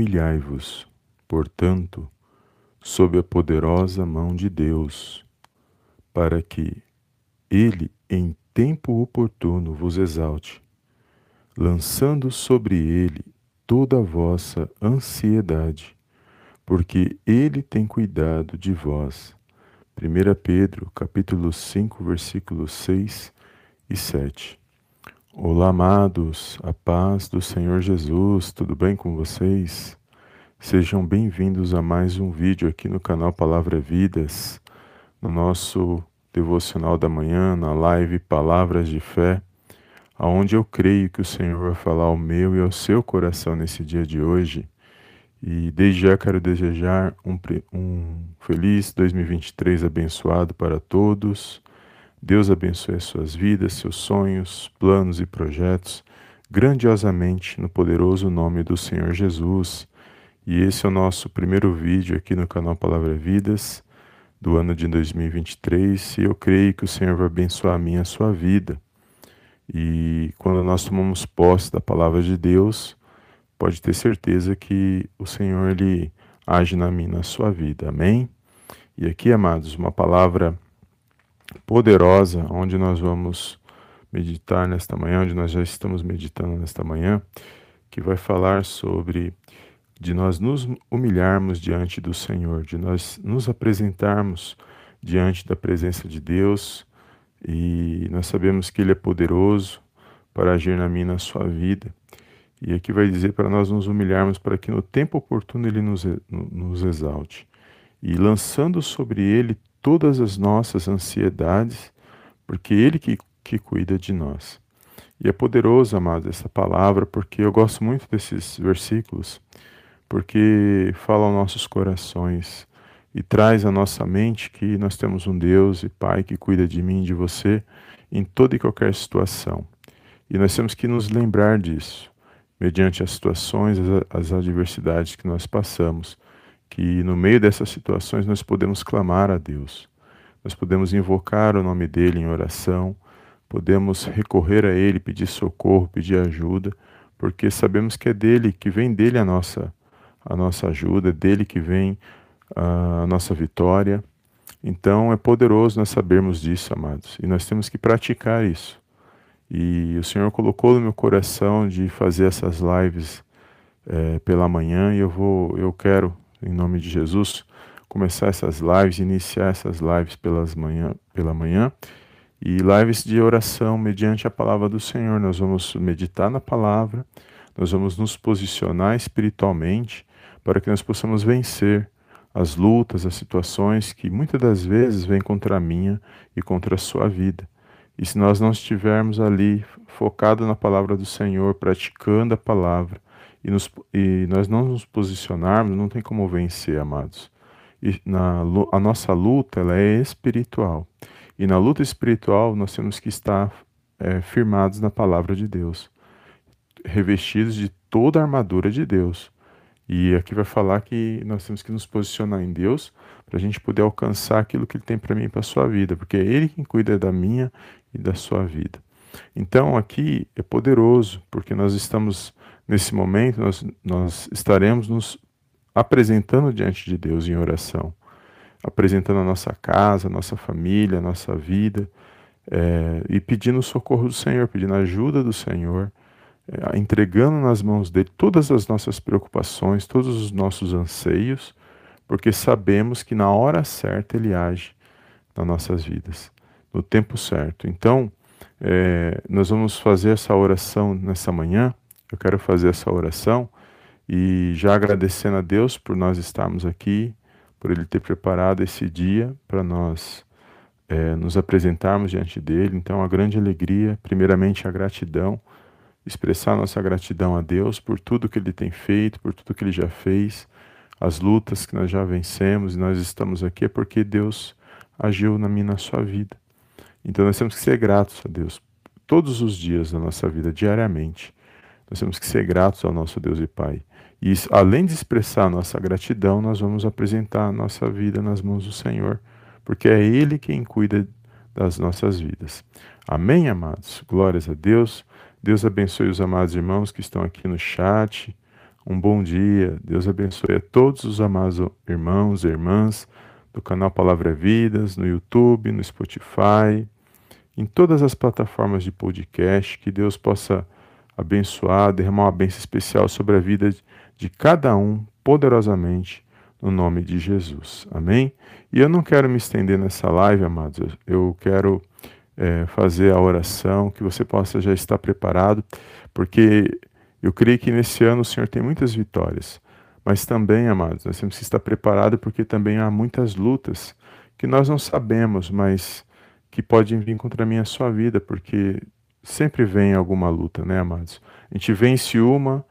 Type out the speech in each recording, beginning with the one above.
Humilhai-vos, portanto, sob a poderosa mão de Deus, para que ele em tempo oportuno vos exalte, lançando sobre ele toda a vossa ansiedade, porque ele tem cuidado de vós. 1 Pedro, capítulo 5, versículos 6 e 7. Olá, amados, a paz do Senhor Jesus, tudo bem com vocês? Sejam bem-vindos a mais um vídeo aqui no canal Palavra Vidas, no nosso devocional da manhã, na live Palavras de Fé, aonde eu creio que o Senhor vai falar ao meu e ao seu coração nesse dia de hoje. E desde já quero desejar um, um feliz 2023 abençoado para todos Deus abençoe as suas vidas, seus sonhos, planos e projetos grandiosamente no poderoso nome do Senhor Jesus. E esse é o nosso primeiro vídeo aqui no canal Palavra Vidas do ano de 2023 e eu creio que o Senhor vai abençoar a minha a sua vida. E quando nós tomamos posse da palavra de Deus, pode ter certeza que o Senhor ele age na minha na sua vida. Amém? E aqui, amados, uma palavra poderosa, onde nós vamos meditar nesta manhã, onde nós já estamos meditando nesta manhã, que vai falar sobre de nós nos humilharmos diante do Senhor, de nós nos apresentarmos diante da presença de Deus e nós sabemos que Ele é poderoso para agir na minha na sua vida. E aqui vai dizer para nós nos humilharmos para que no tempo oportuno Ele nos, nos exalte. E lançando sobre Ele todas as nossas ansiedades, porque Ele que, que cuida de nós. E é poderoso, amado, essa palavra, porque eu gosto muito desses versículos, porque fala aos nossos corações e traz à nossa mente que nós temos um Deus e Pai que cuida de mim e de você em toda e qualquer situação. E nós temos que nos lembrar disso, mediante as situações, as, adversidades que nós passamos que no meio dessas situações nós podemos clamar a Deus, nós podemos invocar o nome dele em oração, podemos recorrer a ele, pedir socorro, pedir ajuda, porque sabemos que é dele, que vem dele a nossa a nossa ajuda, é dele que vem a nossa vitória. Então é poderoso nós sabermos disso, amados, e nós temos que praticar isso. E o Senhor colocou no meu coração de fazer essas lives é, pela manhã e eu vou, eu quero em nome de Jesus, começar essas lives, iniciar essas lives pelas manhã, pela manhã e lives de oração mediante a palavra do Senhor. Nós vamos meditar na palavra, nós vamos nos posicionar espiritualmente para que nós possamos vencer as lutas, as situações que muitas das vezes vêm contra a minha e contra a sua vida. E se nós não estivermos ali focado na palavra do Senhor, praticando a palavra, e, nos, e nós não nos posicionarmos, não tem como vencer, amados. E na, a nossa luta ela é espiritual. E na luta espiritual nós temos que estar é, firmados na palavra de Deus, revestidos de toda a armadura de Deus. E aqui vai falar que nós temos que nos posicionar em Deus para a gente poder alcançar aquilo que Ele tem para mim e para a sua vida, porque é Ele quem cuida da minha e da sua vida. Então aqui é poderoso, porque nós estamos Nesse momento, nós, nós estaremos nos apresentando diante de Deus em oração, apresentando a nossa casa, a nossa família, a nossa vida, é, e pedindo o socorro do Senhor, pedindo a ajuda do Senhor, é, entregando nas mãos dele todas as nossas preocupações, todos os nossos anseios, porque sabemos que na hora certa ele age nas nossas vidas, no tempo certo. Então, é, nós vamos fazer essa oração nessa manhã eu quero fazer essa oração e já agradecendo a Deus por nós estarmos aqui, por Ele ter preparado esse dia para nós é, nos apresentarmos diante dele. Então, a grande alegria, primeiramente a gratidão, expressar nossa gratidão a Deus por tudo que Ele tem feito, por tudo que Ele já fez, as lutas que nós já vencemos e nós estamos aqui é porque Deus agiu na minha na sua vida. Então, nós temos que ser gratos a Deus todos os dias da nossa vida, diariamente. Nós temos que ser gratos ao nosso Deus e Pai. E além de expressar a nossa gratidão, nós vamos apresentar a nossa vida nas mãos do Senhor, porque é Ele quem cuida das nossas vidas. Amém, amados? Glórias a Deus. Deus abençoe os amados irmãos que estão aqui no chat, um bom dia. Deus abençoe a todos os amados irmãos e irmãs do canal Palavra Vidas, no YouTube, no Spotify, em todas as plataformas de podcast. Que Deus possa abençoar, derramar uma bênção especial sobre a vida de cada um, poderosamente, no nome de Jesus. Amém? E eu não quero me estender nessa live, amados. Eu quero é, fazer a oração, que você possa já estar preparado, porque eu creio que nesse ano o Senhor tem muitas vitórias. Mas também, amados, nós temos que estar preparados porque também há muitas lutas que nós não sabemos, mas que podem vir contra a minha sua vida, porque sempre vem alguma luta, né, amados? A gente vence uma,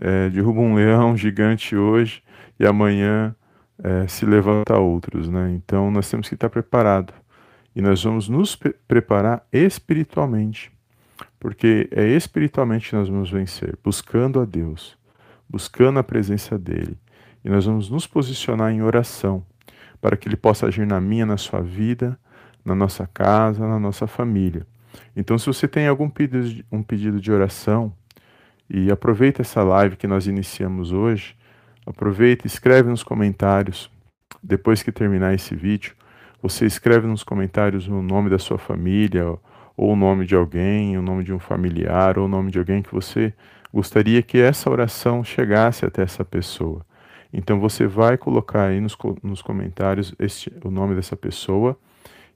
é, derruba um leão gigante hoje e amanhã é, se levanta outros, né? Então nós temos que estar preparados e nós vamos nos pre preparar espiritualmente, porque é espiritualmente que nós vamos vencer, buscando a Deus, buscando a presença dEle, e nós vamos nos posicionar em oração para que Ele possa agir na minha, na sua vida, na nossa casa, na nossa família. Então, se você tem algum pedido de, um pedido de oração, e aproveita essa live que nós iniciamos hoje, aproveita, escreve nos comentários, depois que terminar esse vídeo, você escreve nos comentários o nome da sua família, ou o nome de alguém, o nome de um familiar, ou o nome de alguém que você gostaria que essa oração chegasse até essa pessoa. Então você vai colocar aí nos, nos comentários este, o nome dessa pessoa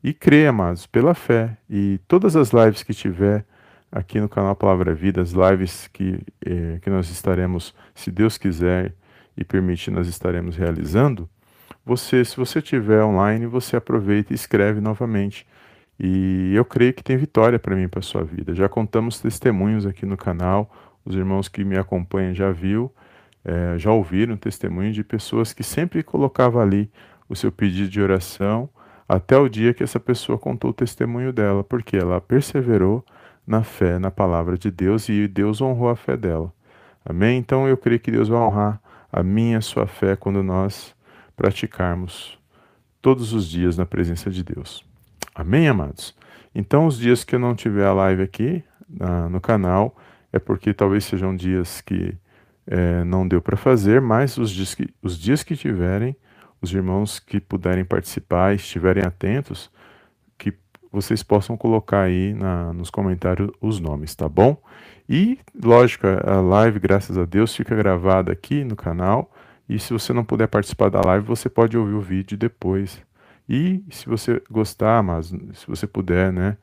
e crê, amados, pela fé. E todas as lives que tiver aqui no canal Palavra Vida, as lives que, eh, que nós estaremos, se Deus quiser e permitir, nós estaremos realizando, você, se você tiver online, você aproveita e escreve novamente. E eu creio que tem vitória para mim, para a sua vida. Já contamos testemunhos aqui no canal, os irmãos que me acompanham já viu, é, já ouviram testemunhos de pessoas que sempre colocavam ali o seu pedido de oração, até o dia que essa pessoa contou o testemunho dela, porque ela perseverou na fé, na palavra de Deus e Deus honrou a fé dela. Amém? Então eu creio que Deus vai honrar a minha, a sua fé quando nós praticarmos todos os dias na presença de Deus. Amém, amados? Então, os dias que eu não tiver a live aqui na, no canal é porque talvez sejam dias que é, não deu para fazer, mas os dias, que, os dias que tiverem, os irmãos que puderem participar estiverem atentos, que vocês possam colocar aí na, nos comentários os nomes, tá bom? E, lógico, a live, graças a Deus, fica gravada aqui no canal. E se você não puder participar da live, você pode ouvir o vídeo depois. E se você gostar, mas se você puder, né,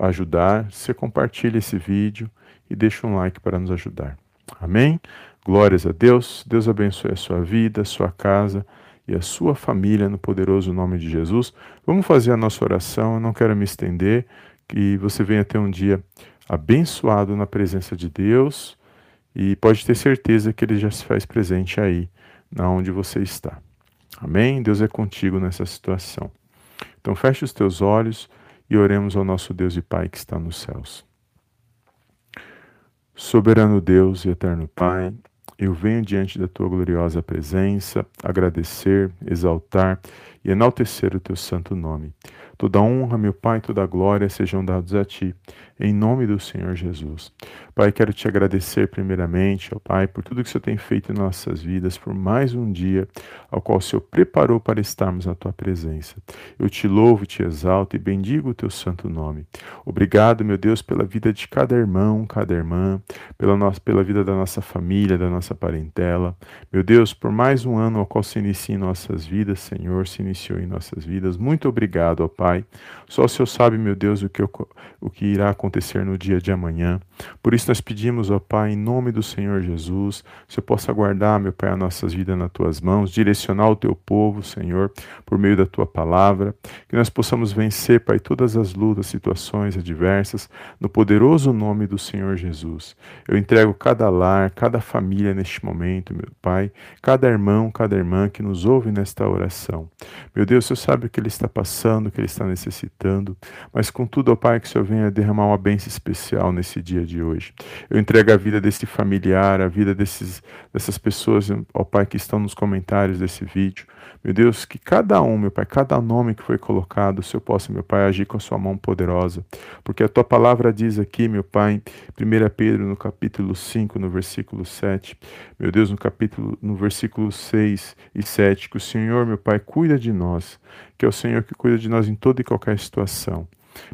ajudar, você compartilha esse vídeo e deixa um like para nos ajudar. Amém? Glórias a Deus. Deus abençoe a sua vida, a sua casa e a sua família no poderoso nome de Jesus. Vamos fazer a nossa oração. Eu não quero me estender. Que você venha ter um dia abençoado na presença de Deus e pode ter certeza que Ele já se faz presente aí, na onde você está. Amém? Deus é contigo nessa situação. Então feche os teus olhos e oremos ao nosso Deus e Pai que está nos céus. Soberano Deus e eterno Pai, eu venho diante da tua gloriosa presença agradecer, exaltar e enaltecer o teu santo nome. Toda honra, meu Pai, toda glória sejam dados a Ti, em nome do Senhor Jesus. Pai, quero te agradecer primeiramente, ó Pai, por tudo que o Senhor tem feito em nossas vidas, por mais um dia ao qual o Senhor preparou para estarmos na Tua presença. Eu te louvo, te exalto e bendigo o Teu santo nome. Obrigado, meu Deus, pela vida de cada irmão, cada irmã, pela, nossa, pela vida da nossa família, da nossa parentela. Meu Deus, por mais um ano ao qual se inicia em nossas vidas, Senhor, se iniciou em nossas vidas. Muito obrigado, ó Pai. Só o Senhor sabe, meu Deus, o que, o que irá acontecer no dia de amanhã. Por isso nós pedimos, ó Pai, em nome do Senhor Jesus, que o possa guardar, meu Pai, as nossas vidas nas tuas mãos, direcionar o teu povo, Senhor, por meio da tua palavra, que nós possamos vencer, Pai, todas as lutas, situações adversas, no poderoso nome do Senhor Jesus. Eu entrego cada lar, cada família neste momento, meu Pai, cada irmão, cada irmã que nos ouve nesta oração. Meu Deus, o Senhor sabe o que ele está passando, o que ele está necessitando, mas contudo, ó Pai, que o Senhor venha derramar uma bênção especial nesse dia de hoje. Eu entrego a vida desse familiar, a vida desses, dessas pessoas, ó Pai, que estão nos comentários desse vídeo. Meu Deus, que cada um, meu Pai, cada nome que foi colocado, o Senhor possa, meu Pai, agir com a sua mão poderosa. Porque a tua palavra diz aqui, meu Pai, 1 Pedro, no capítulo 5, no versículo 7, meu Deus, no capítulo, no versículo 6 e 7, que o Senhor, meu Pai, cuida de nós, que é o Senhor que cuida de nós em toda e qualquer situação.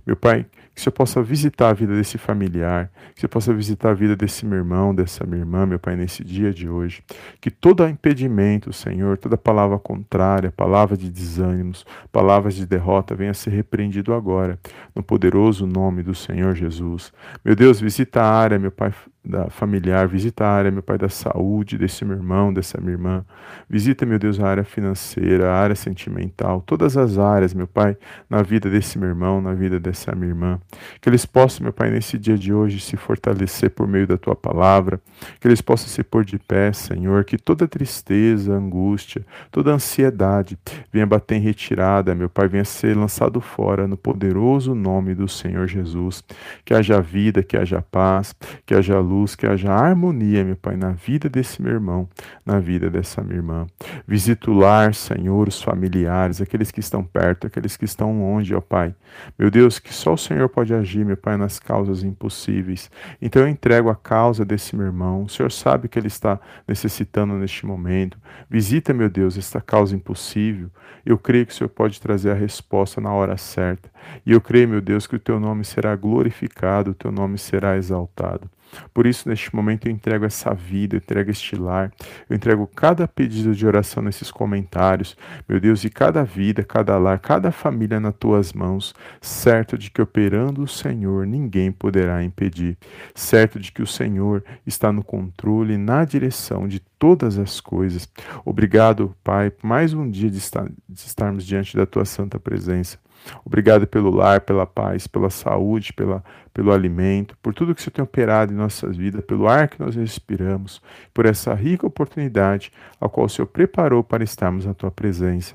Meu Pai, que você possa visitar a vida desse familiar, que você possa visitar a vida desse meu irmão, dessa minha irmã, meu Pai, nesse dia de hoje. Que todo impedimento, Senhor, toda palavra contrária, palavra de desânimos, palavras de derrota, venha a ser repreendido agora, no poderoso nome do Senhor Jesus. Meu Deus, visita a área, meu Pai, da familiar, visita a área, meu Pai, da saúde desse meu irmão, dessa minha irmã. Visita, meu Deus, a área financeira, a área sentimental, todas as áreas, meu Pai, na vida desse meu irmão, na vida dessa minha irmã. Que eles possam, meu Pai, nesse dia de hoje se fortalecer por meio da tua palavra, que eles possam se pôr de pé, Senhor, que toda tristeza, angústia, toda ansiedade venha bater em retirada, meu Pai, venha ser lançado fora no poderoso nome do Senhor Jesus. Que haja vida, que haja paz, que haja luz que haja harmonia, meu Pai, na vida desse meu irmão, na vida dessa minha irmã. Visita o lar, Senhor, os familiares, aqueles que estão perto, aqueles que estão longe, ó Pai. Meu Deus, que só o Senhor pode agir, meu Pai, nas causas impossíveis. Então eu entrego a causa desse meu irmão. O Senhor sabe que ele está necessitando neste momento. Visita, meu Deus, esta causa impossível. Eu creio que o Senhor pode trazer a resposta na hora certa. E eu creio, meu Deus, que o teu nome será glorificado, o teu nome será exaltado. Por isso, neste momento, eu entrego essa vida, eu entrego este lar, eu entrego cada pedido de oração nesses comentários, meu Deus, e cada vida, cada lar, cada família nas tuas mãos, certo de que operando o Senhor ninguém poderá impedir, certo de que o Senhor está no controle, na direção de todas as coisas. Obrigado, Pai, por mais um dia de, estar, de estarmos diante da tua santa presença. Obrigado pelo lar, pela paz, pela saúde, pela, pelo alimento, por tudo que você tem operado em nossas vidas, pelo ar que nós respiramos, por essa rica oportunidade a qual o Senhor preparou para estarmos na tua presença.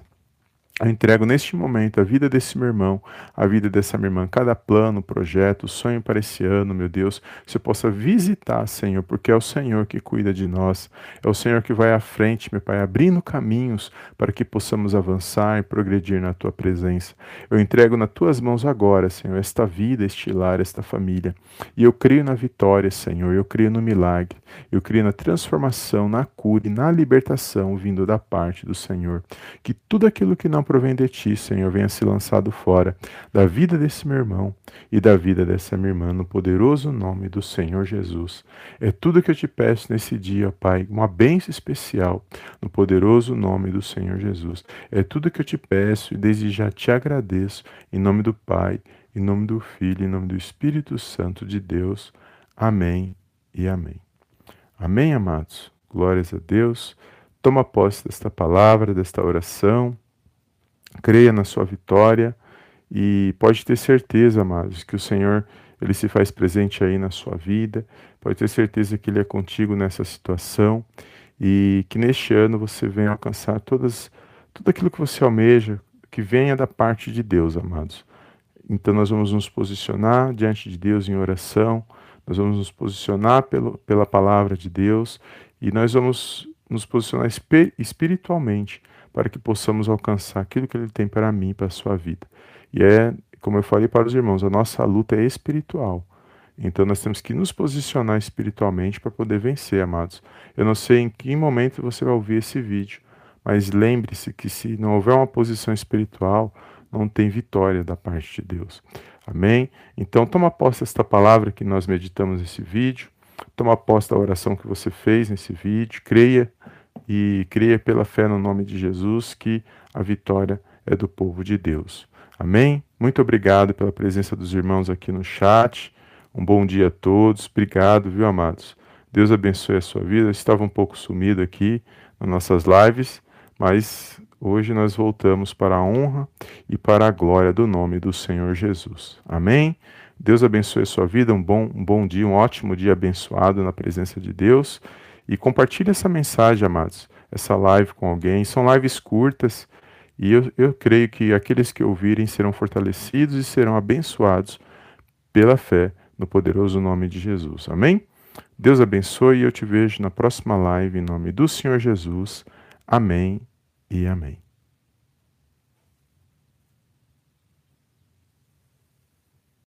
Eu entrego neste momento a vida desse meu irmão, a vida dessa minha irmã, cada plano, projeto, sonho para esse ano, meu Deus, você possa visitar, Senhor, porque é o Senhor que cuida de nós, é o Senhor que vai à frente, meu Pai, abrindo caminhos para que possamos avançar e progredir na tua presença. Eu entrego nas tuas mãos agora, Senhor, esta vida, este lar, esta família, e eu creio na vitória, Senhor, eu creio no milagre, eu creio na transformação, na cura e na libertação vindo da parte do Senhor. Que tudo aquilo que não provém de ti, Senhor, venha se lançado fora da vida desse meu irmão e da vida dessa minha irmã, no poderoso nome do Senhor Jesus. É tudo que eu te peço nesse dia, Pai, uma bênção especial, no poderoso nome do Senhor Jesus. É tudo que eu te peço e desde já te agradeço, em nome do Pai, em nome do Filho, em nome do Espírito Santo de Deus. Amém e amém. Amém, amados? Glórias a Deus. Toma posse desta palavra, desta oração creia na sua vitória e pode ter certeza, amados, que o Senhor ele se faz presente aí na sua vida. Pode ter certeza que ele é contigo nessa situação e que neste ano você venha alcançar todas tudo aquilo que você almeja, que venha da parte de Deus, amados. Então nós vamos nos posicionar diante de Deus em oração, nós vamos nos posicionar pelo, pela palavra de Deus e nós vamos nos posicionar espiritualmente para que possamos alcançar aquilo que Ele tem para mim para a sua vida. E é, como eu falei para os irmãos, a nossa luta é espiritual. Então nós temos que nos posicionar espiritualmente para poder vencer, amados. Eu não sei em que momento você vai ouvir esse vídeo, mas lembre-se que se não houver uma posição espiritual, não tem vitória da parte de Deus. Amém? Então toma posse desta palavra que nós meditamos nesse vídeo. Toma posse da oração que você fez nesse vídeo. Creia e creia pela fé no nome de Jesus que a vitória é do povo de Deus. Amém? Muito obrigado pela presença dos irmãos aqui no chat. Um bom dia a todos. Obrigado, viu, amados? Deus abençoe a sua vida. Eu estava um pouco sumido aqui nas nossas lives, mas hoje nós voltamos para a honra e para a glória do nome do Senhor Jesus. Amém? Deus abençoe a sua vida. Um bom, um bom dia, um ótimo dia abençoado na presença de Deus. E compartilhe essa mensagem, amados, essa live com alguém. São lives curtas e eu, eu creio que aqueles que ouvirem serão fortalecidos e serão abençoados pela fé no poderoso nome de Jesus. Amém? Deus abençoe e eu te vejo na próxima live em nome do Senhor Jesus. Amém e amém.